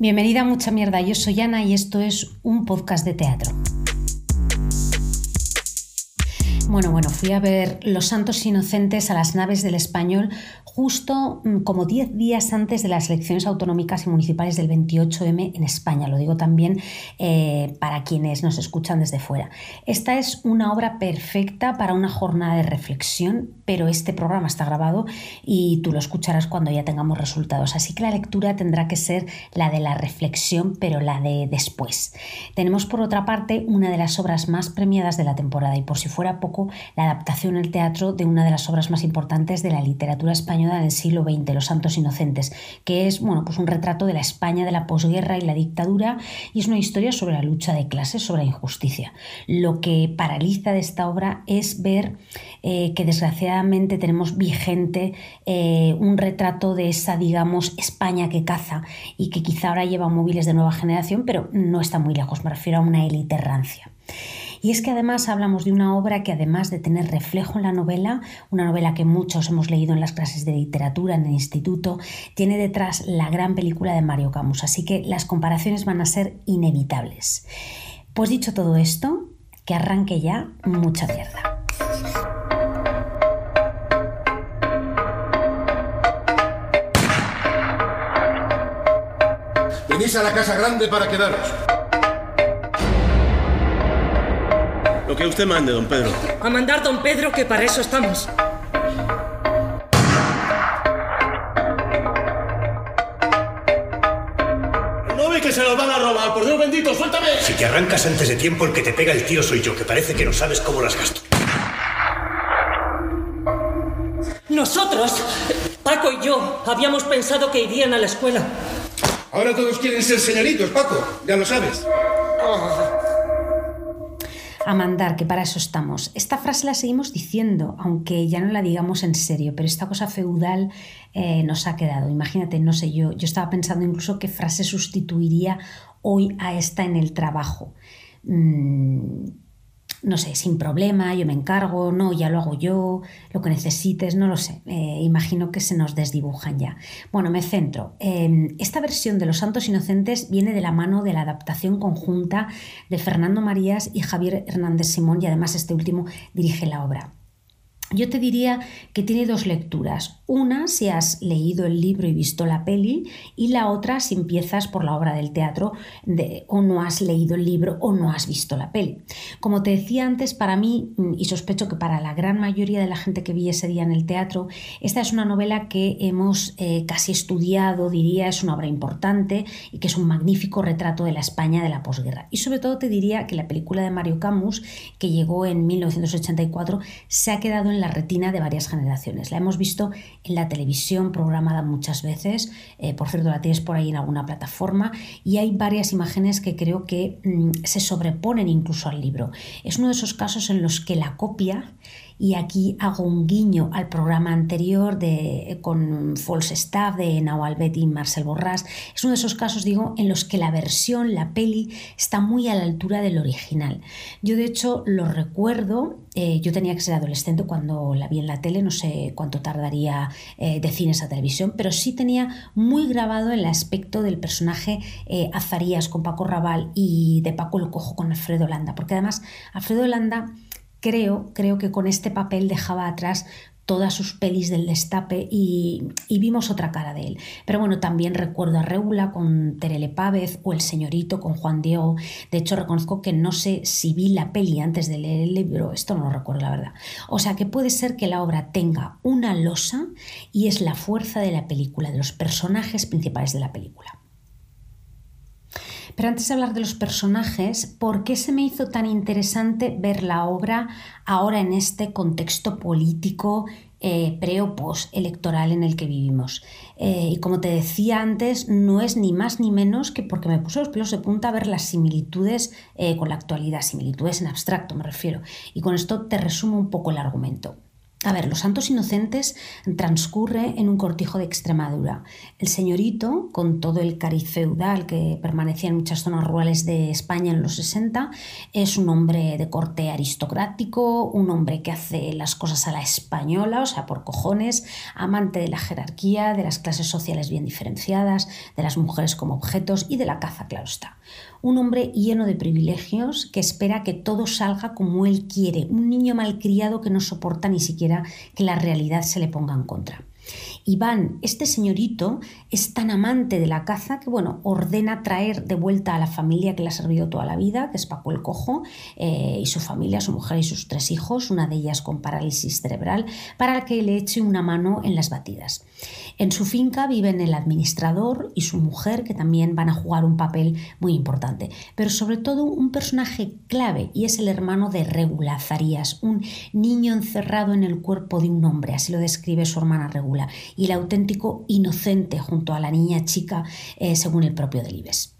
Bienvenida a Mucha Mierda, yo soy Ana y esto es un podcast de teatro. Bueno, bueno, fui a ver Los Santos Inocentes a las naves del español justo mm, como 10 días antes de las elecciones autonómicas y municipales del 28M en España. Lo digo también eh, para quienes nos escuchan desde fuera. Esta es una obra perfecta para una jornada de reflexión, pero este programa está grabado y tú lo escucharás cuando ya tengamos resultados. Así que la lectura tendrá que ser la de la reflexión, pero la de después. Tenemos por otra parte una de las obras más premiadas de la temporada y por si fuera poco, la adaptación al teatro de una de las obras más importantes de la literatura española del siglo XX, Los Santos Inocentes, que es bueno, pues un retrato de la España de la posguerra y la dictadura y es una historia sobre la lucha de clases, sobre la injusticia. Lo que paraliza de esta obra es ver eh, que desgraciadamente tenemos vigente eh, un retrato de esa, digamos, España que caza y que quizá ahora lleva móviles de nueva generación, pero no está muy lejos, me refiero a una élite rancia. Y es que además hablamos de una obra que además de tener reflejo en la novela, una novela que muchos hemos leído en las clases de literatura en el instituto, tiene detrás la gran película de Mario Camus, así que las comparaciones van a ser inevitables. Pues dicho todo esto, que arranque ya mucha mierda. Venís a la casa grande para quedaros. Lo que usted mande, don Pedro. A mandar, don Pedro, que para eso estamos. No ve que se los van a robar, por Dios bendito, suéltame. Si te arrancas antes de tiempo, el que te pega el tiro soy yo, que parece que no sabes cómo las gasto. Nosotros, Paco y yo, habíamos pensado que irían a la escuela. Ahora todos quieren ser señoritos, Paco, ya lo sabes. A mandar, que para eso estamos. Esta frase la seguimos diciendo, aunque ya no la digamos en serio, pero esta cosa feudal eh, nos ha quedado. Imagínate, no sé yo, yo estaba pensando incluso qué frase sustituiría hoy a esta en el trabajo. Mm, no sé, sin problema, yo me encargo, no, ya lo hago yo, lo que necesites, no lo sé. Eh, imagino que se nos desdibujan ya. Bueno, me centro. Eh, esta versión de Los Santos Inocentes viene de la mano de la adaptación conjunta de Fernando Marías y Javier Hernández Simón y además este último dirige la obra. Yo te diría que tiene dos lecturas. Una si has leído el libro y visto la peli y la otra si empiezas por la obra del teatro o no has leído el libro o no has visto la peli. Como te decía antes, para mí, y sospecho que para la gran mayoría de la gente que vi ese día en el teatro, esta es una novela que hemos eh, casi estudiado, diría, es una obra importante y que es un magnífico retrato de la España de la posguerra. Y sobre todo te diría que la película de Mario Camus, que llegó en 1984, se ha quedado en la retina de varias generaciones. La hemos visto en la televisión programada muchas veces, eh, por cierto la tienes por ahí en alguna plataforma, y hay varias imágenes que creo que mm, se sobreponen incluso al libro. Es uno de esos casos en los que la copia y aquí hago un guiño al programa anterior de, con False Staff de Nawal Betty y Marcel Borrás. Es uno de esos casos, digo, en los que la versión, la peli, está muy a la altura del original. Yo, de hecho, lo recuerdo. Eh, yo tenía que ser adolescente cuando la vi en la tele, no sé cuánto tardaría eh, de cines a televisión, pero sí tenía muy grabado el aspecto del personaje eh, Azarías con Paco Raval y de Paco el Cojo con Alfredo Landa, porque además Alfredo Landa creo, creo que con este papel dejaba atrás todas sus pelis del destape y, vimos otra cara de él. Pero bueno, también recuerdo a Reula con Terele Pávez o El Señorito con Juan Diego. De hecho, reconozco que no sé si vi la peli antes de leer el libro, esto no lo recuerdo la verdad. O sea que puede ser que la obra tenga una losa y es la fuerza de la película, de los personajes principales de la película. Pero antes de hablar de los personajes, ¿por qué se me hizo tan interesante ver la obra ahora en este contexto político eh, pre o post electoral en el que vivimos? Eh, y como te decía antes, no es ni más ni menos que porque me puso los pelos de punta a ver las similitudes eh, con la actualidad, similitudes en abstracto me refiero. Y con esto te resumo un poco el argumento. A ver, Los Santos Inocentes transcurre en un cortijo de Extremadura. El señorito, con todo el cariz feudal que permanecía en muchas zonas rurales de España en los 60, es un hombre de corte aristocrático, un hombre que hace las cosas a la española, o sea, por cojones, amante de la jerarquía, de las clases sociales bien diferenciadas, de las mujeres como objetos y de la caza, claro está un hombre lleno de privilegios que espera que todo salga como él quiere, un niño malcriado que no soporta ni siquiera que la realidad se le ponga en contra. Iván, este señorito, es tan amante de la caza que, bueno, ordena traer de vuelta a la familia que le ha servido toda la vida, que es Paco el Cojo, eh, y su familia, su mujer y sus tres hijos, una de ellas con parálisis cerebral, para que le eche una mano en las batidas. En su finca viven el administrador y su mujer, que también van a jugar un papel muy importante, pero sobre todo un personaje clave, y es el hermano de Regula Zarías, un niño encerrado en el cuerpo de un hombre, así lo describe su hermana Regula, y el auténtico inocente junto a la niña chica, eh, según el propio Delibes.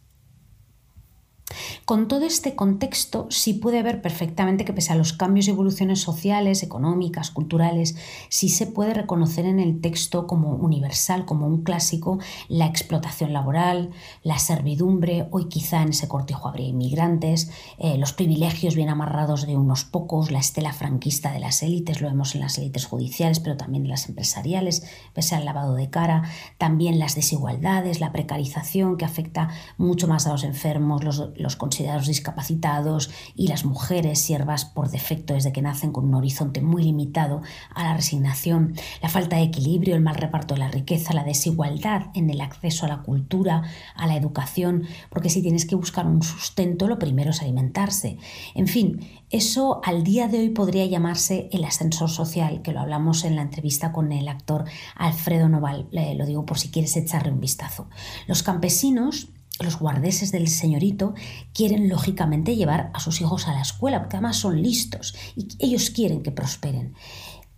Con todo este contexto, sí puede ver perfectamente que pese a los cambios y evoluciones sociales, económicas, culturales, sí se puede reconocer en el texto como universal, como un clásico, la explotación laboral, la servidumbre, hoy quizá en ese cortijo habría inmigrantes, eh, los privilegios bien amarrados de unos pocos, la estela franquista de las élites, lo vemos en las élites judiciales, pero también en las empresariales, pese al lavado de cara, también las desigualdades, la precarización que afecta mucho más a los enfermos, los, los considerados discapacitados y las mujeres siervas por defecto desde que nacen con un horizonte muy limitado a la resignación, la falta de equilibrio, el mal reparto de la riqueza, la desigualdad en el acceso a la cultura, a la educación, porque si tienes que buscar un sustento, lo primero es alimentarse. En fin, eso al día de hoy podría llamarse el ascensor social, que lo hablamos en la entrevista con el actor Alfredo Noval, lo digo por si quieres echarle un vistazo. Los campesinos los guardeses del señorito quieren lógicamente llevar a sus hijos a la escuela, porque además son listos y ellos quieren que prosperen.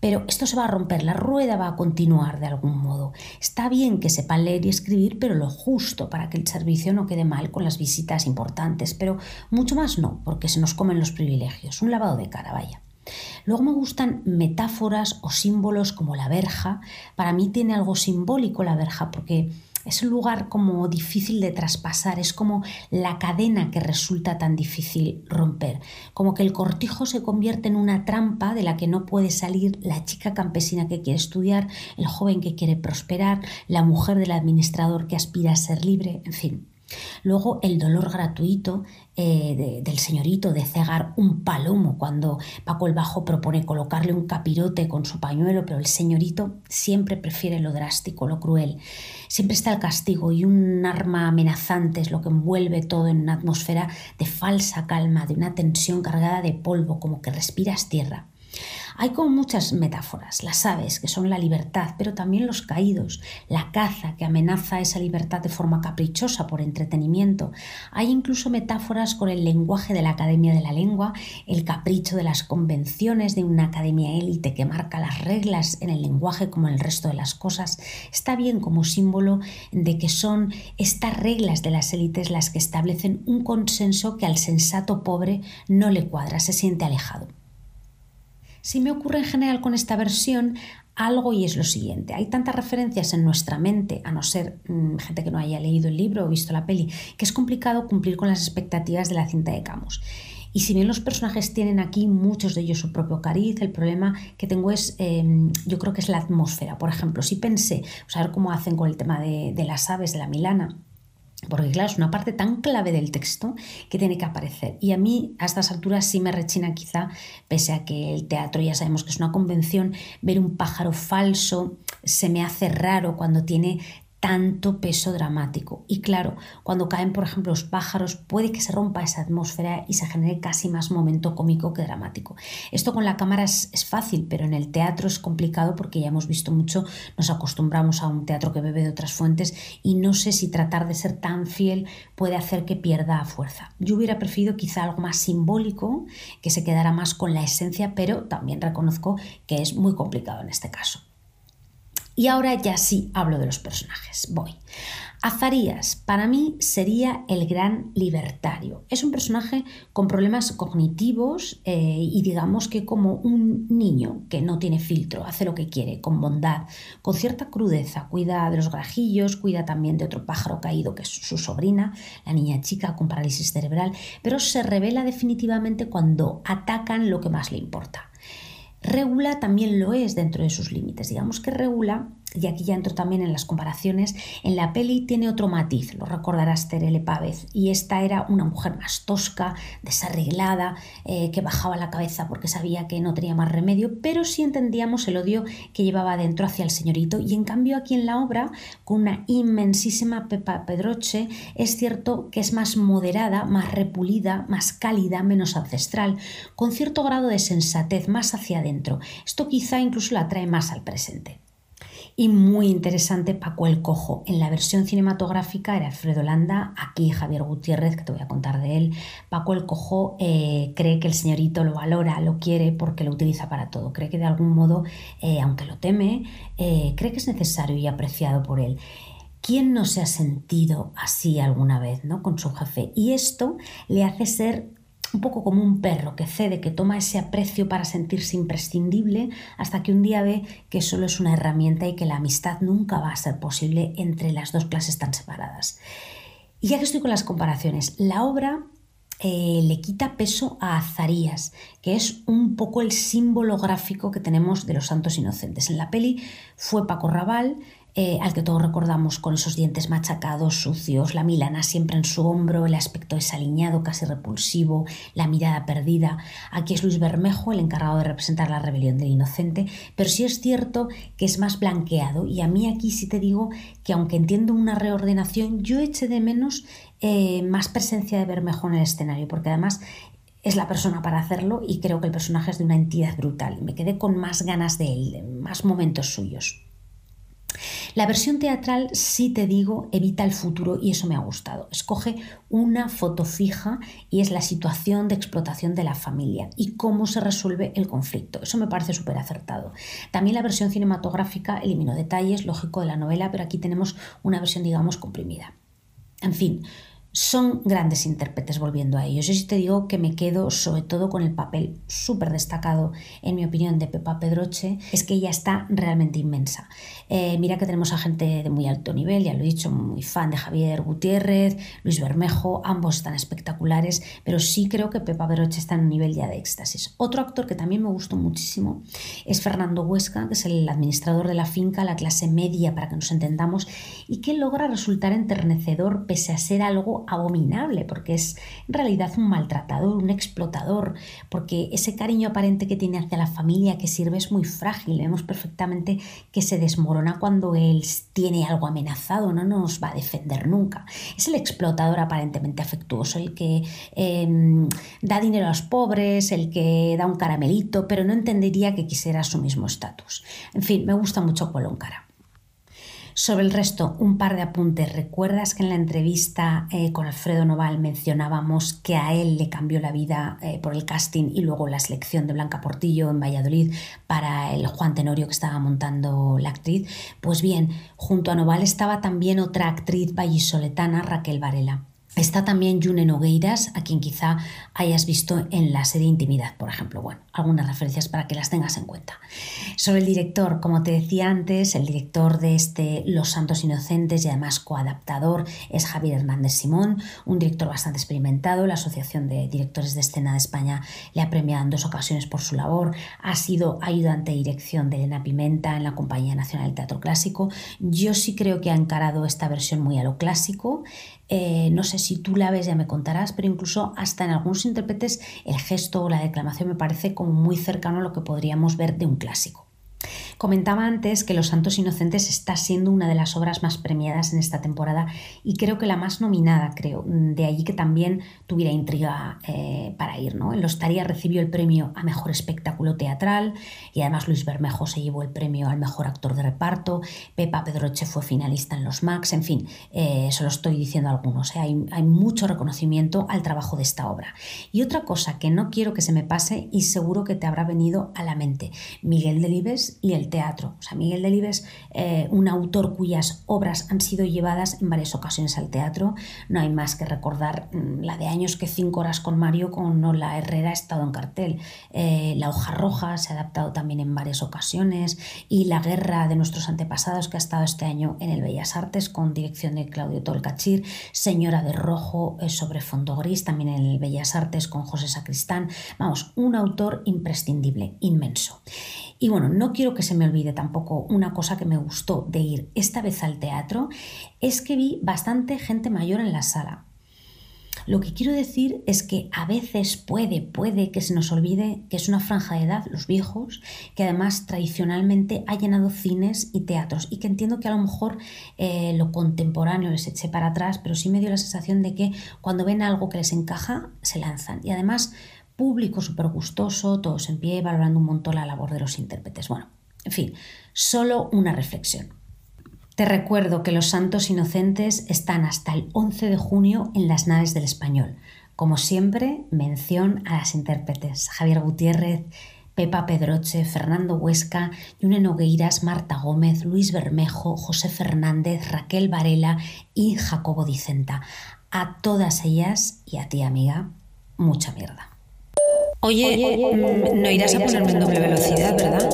Pero esto se va a romper, la rueda va a continuar de algún modo. Está bien que sepan leer y escribir, pero lo justo para que el servicio no quede mal con las visitas importantes, pero mucho más no, porque se nos comen los privilegios. Un lavado de cara, vaya. Luego me gustan metáforas o símbolos como la verja. Para mí tiene algo simbólico la verja porque es un lugar como difícil de traspasar, es como la cadena que resulta tan difícil romper, como que el cortijo se convierte en una trampa de la que no puede salir la chica campesina que quiere estudiar, el joven que quiere prosperar, la mujer del administrador que aspira a ser libre, en fin. Luego el dolor gratuito eh, del señorito de cegar un palomo cuando Paco el Bajo propone colocarle un capirote con su pañuelo, pero el señorito siempre prefiere lo drástico, lo cruel. Siempre está el castigo y un arma amenazante es lo que envuelve todo en una atmósfera de falsa calma, de una tensión cargada de polvo, como que respiras tierra. Hay como muchas metáforas, las aves, que son la libertad, pero también los caídos, la caza, que amenaza esa libertad de forma caprichosa por entretenimiento. Hay incluso metáforas con el lenguaje de la Academia de la Lengua, el capricho de las convenciones de una academia élite que marca las reglas en el lenguaje como en el resto de las cosas. Está bien como símbolo de que son estas reglas de las élites las que establecen un consenso que al sensato pobre no le cuadra, se siente alejado. Si me ocurre en general con esta versión algo y es lo siguiente. Hay tantas referencias en nuestra mente, a no ser mm, gente que no haya leído el libro o visto la peli, que es complicado cumplir con las expectativas de la cinta de Camus. Y si bien los personajes tienen aquí muchos de ellos su propio cariz, el problema que tengo es, em, yo creo que es la atmósfera. Por ejemplo, si pensé, a ver cómo hacen con el tema de, de las aves de la Milana, porque claro, es una parte tan clave del texto que tiene que aparecer. Y a mí a estas alturas sí me rechina quizá, pese a que el teatro ya sabemos que es una convención, ver un pájaro falso se me hace raro cuando tiene tanto peso dramático. Y claro, cuando caen, por ejemplo, los pájaros, puede que se rompa esa atmósfera y se genere casi más momento cómico que dramático. Esto con la cámara es, fácil, pero en el teatro es complicado porque ya hemos visto mucho, nos acostumbramos a un teatro que bebe de otras fuentes y no sé si tratar de ser tan fiel puede hacer que pierda fuerza. Yo hubiera preferido quizá algo más simbólico, que se quedara más con la esencia, pero también reconozco que es muy complicado en este caso. Y ahora ya sí hablo de los personajes. Voy. Azarías, para mí, sería el gran libertario. Es un personaje con problemas cognitivos eh, y digamos que como un niño que no tiene filtro, hace lo que quiere, con bondad, con cierta crudeza, cuida de los grajillos, cuida también de otro pájaro caído que es su sobrina, la niña chica con parálisis cerebral, pero se revela definitivamente cuando atacan lo que más le importa. Regula también lo es dentro de sus límites. Digamos que Regula y aquí ya entro también en las comparaciones, en la peli tiene otro matiz, lo recordarás Terele Pávez, y esta era una mujer más tosca, desarreglada, eh, que bajaba la cabeza porque sabía que no tenía más remedio, pero sí entendíamos el odio que llevaba dentro hacia el señorito, y en cambio aquí en la obra, con una inmensísima Pepa Pedroche, es cierto que es más moderada, más repulida, más cálida, menos ancestral, con cierto grado de sensatez más hacia adentro. Esto quizá incluso la trae más al presente. Y muy interesante Paco el Cojo. En la versión cinematográfica era Alfredo Landa, aquí Javier Gutiérrez, que te voy a contar de él. Paco el Cojo eh, cree que el señorito lo valora, lo quiere porque lo utiliza para todo. Cree que de algún modo, eh, aunque lo teme, eh, cree que es necesario y apreciado por él. ¿Quién no se ha sentido así alguna vez ¿no? con su jefe? Y esto le hace ser un poco como un perro que cede, que toma ese aprecio para sentirse imprescindible, hasta que un día ve que solo es una herramienta y que la amistad nunca va a ser posible entre las dos clases tan separadas. Y ya que estoy con las comparaciones, la obra eh, le quita peso a Azarías, que es un poco el símbolo gráfico que tenemos de los santos inocentes. En la peli fue Paco Raval, eh, al que todos recordamos con esos dientes machacados, sucios, la milana siempre en su hombro, el aspecto desaliñado, casi repulsivo, la mirada perdida. Aquí es Luis Bermejo el encargado de representar la rebelión del inocente, pero sí es cierto que es más blanqueado y a mí aquí sí te digo que aunque entiendo una reordenación, yo eché de menos eh, más presencia de Bermejo en el escenario, porque además es la persona para hacerlo y creo que el personaje es de una entidad brutal. Me quedé con más ganas de él, más momentos suyos. La versión teatral, sí te digo, evita el futuro y eso me ha gustado. Escoge una foto fija y es la situación de explotación de la familia y cómo se resuelve el conflicto. Eso me parece súper acertado. También la versión cinematográfica eliminó detalles, lógico, de la novela, pero aquí tenemos una versión, digamos, comprimida. En fin, son grandes intérpretes volviendo a ellos. Yo sí te digo que me quedo sobre todo con el papel súper destacado, en mi opinión, de Pepa Pedroche, es que ella está realmente inmensa. Eh, mira que tenemos a gente de muy alto nivel, ya lo he dicho, muy fan de Javier Gutiérrez, Luis Bermejo, ambos están espectaculares, pero sí creo que Pepa Pedroche está en un nivel ya de éxtasis. Otro actor que también me gustó muchísimo es Fernando Huesca, que es el administrador de la finca, la clase media, para que nos entendamos, y que logra resultar enternecedor pese a ser algo abominable, porque es en realidad un maltratador, un explotador, porque ese cariño aparente que tiene hacia la familia que sirve es muy frágil. Vemos perfectamente que se desmorona cuando él tiene algo amenazado, no nos va a defender nunca. Es el explotador aparentemente afectuoso, el que em, da dinero a los pobres, el que da un caramelito, pero no entendería que quisiera su mismo estatus. En fin, me gusta mucho Colóncara. Sobre el resto, un par de apuntes. ¿Recuerdas que en la entrevista eh, con Alfredo Noval mencionábamos que a él le cambió la vida eh, por el casting y luego la selección de Blanca Portillo en Valladolid para el Juan Tenorio que estaba montando la actriz? Pues bien, junto a Noval estaba también otra actriz vallisoletana, Raquel Varela. Está también June Nogueiras, a quien quizá hayas visto en la serie Intimidad, por ejemplo. Bueno, algunas referencias para que las tengas en cuenta. Sobre el director, como te decía antes, el director de este Los Santos Inocentes y además coadaptador es Javier Hernández Simón, un director bastante experimentado. La Asociación de Directores de Escena de España le ha premiado en dos ocasiones por su labor. Ha sido ayudante de dirección de Elena Pimenta en la Compañía Nacional del Teatro Clásico. Yo sí creo que ha encarado esta versión muy a lo clásico. Eh, no sé si tú la ves, ya me contarás, pero incluso hasta en algunos intérpretes el gesto o la declamación me parece como muy cercano a lo que podríamos ver de un clásico. Comentaba antes que Los Santos Inocentes está siendo una de las obras más premiadas en esta temporada y creo que la más nominada, creo. De allí que también tuviera intriga eh, para ir. ¿no? En Los Taría recibió el premio a Mejor Espectáculo Teatral y además Luis Bermejo se llevó el premio al Mejor Actor de Reparto, Pepa Pedroche fue finalista en los Max, en fin, eh, solo estoy diciendo algunos. ¿eh? Hay, hay mucho reconocimiento al trabajo de esta obra. Y otra cosa que no quiero que se me pase y seguro que te habrá venido a la mente, Miguel Delibes y el teatro. O sea, Miguel Delibes, eh, un autor cuyas obras han sido llevadas en varias ocasiones al teatro. No hay más que recordar mm, la de años que cinco horas con Mario con La Herrera ha estado en cartel. Eh, la hoja roja se ha adaptado también en varias ocasiones y La guerra de nuestros antepasados que ha estado este año en el Bellas Artes con dirección de Claudio Tolcachir. Señora de Rojo eh, sobre fondo gris también en el Bellas Artes con José Sacristán. Vamos, un autor imprescindible, inmenso. Y bueno, no quiero que se me olvide tampoco una cosa que me gustó de ir esta vez al teatro, es que vi bastante gente mayor en la sala. Lo que quiero decir es que a veces puede, puede que se nos olvide que es una franja de edad, los viejos, que además tradicionalmente ha llenado cines y teatros y que entiendo que a lo mejor eh, lo contemporáneo les eche para atrás, pero sí me dio la sensación de que cuando ven algo que les encaja, se lanzan. Y además público súper gustoso, todos en pie, valorando un montón la labor de los intérpretes. Bueno, en fin, solo una reflexión. Te recuerdo que los santos inocentes están hasta el 11 de junio en las naves del español. Como siempre, mención a las intérpretes Javier Gutiérrez, Pepa Pedroche, Fernando Huesca, Yune Nogueiras, Marta Gómez, Luis Bermejo, José Fernández, Raquel Varela y Jacobo Dicenta. A todas ellas y a ti, amiga, mucha mierda. Oye, no irás a ponerme en doble velocidad, ¿verdad?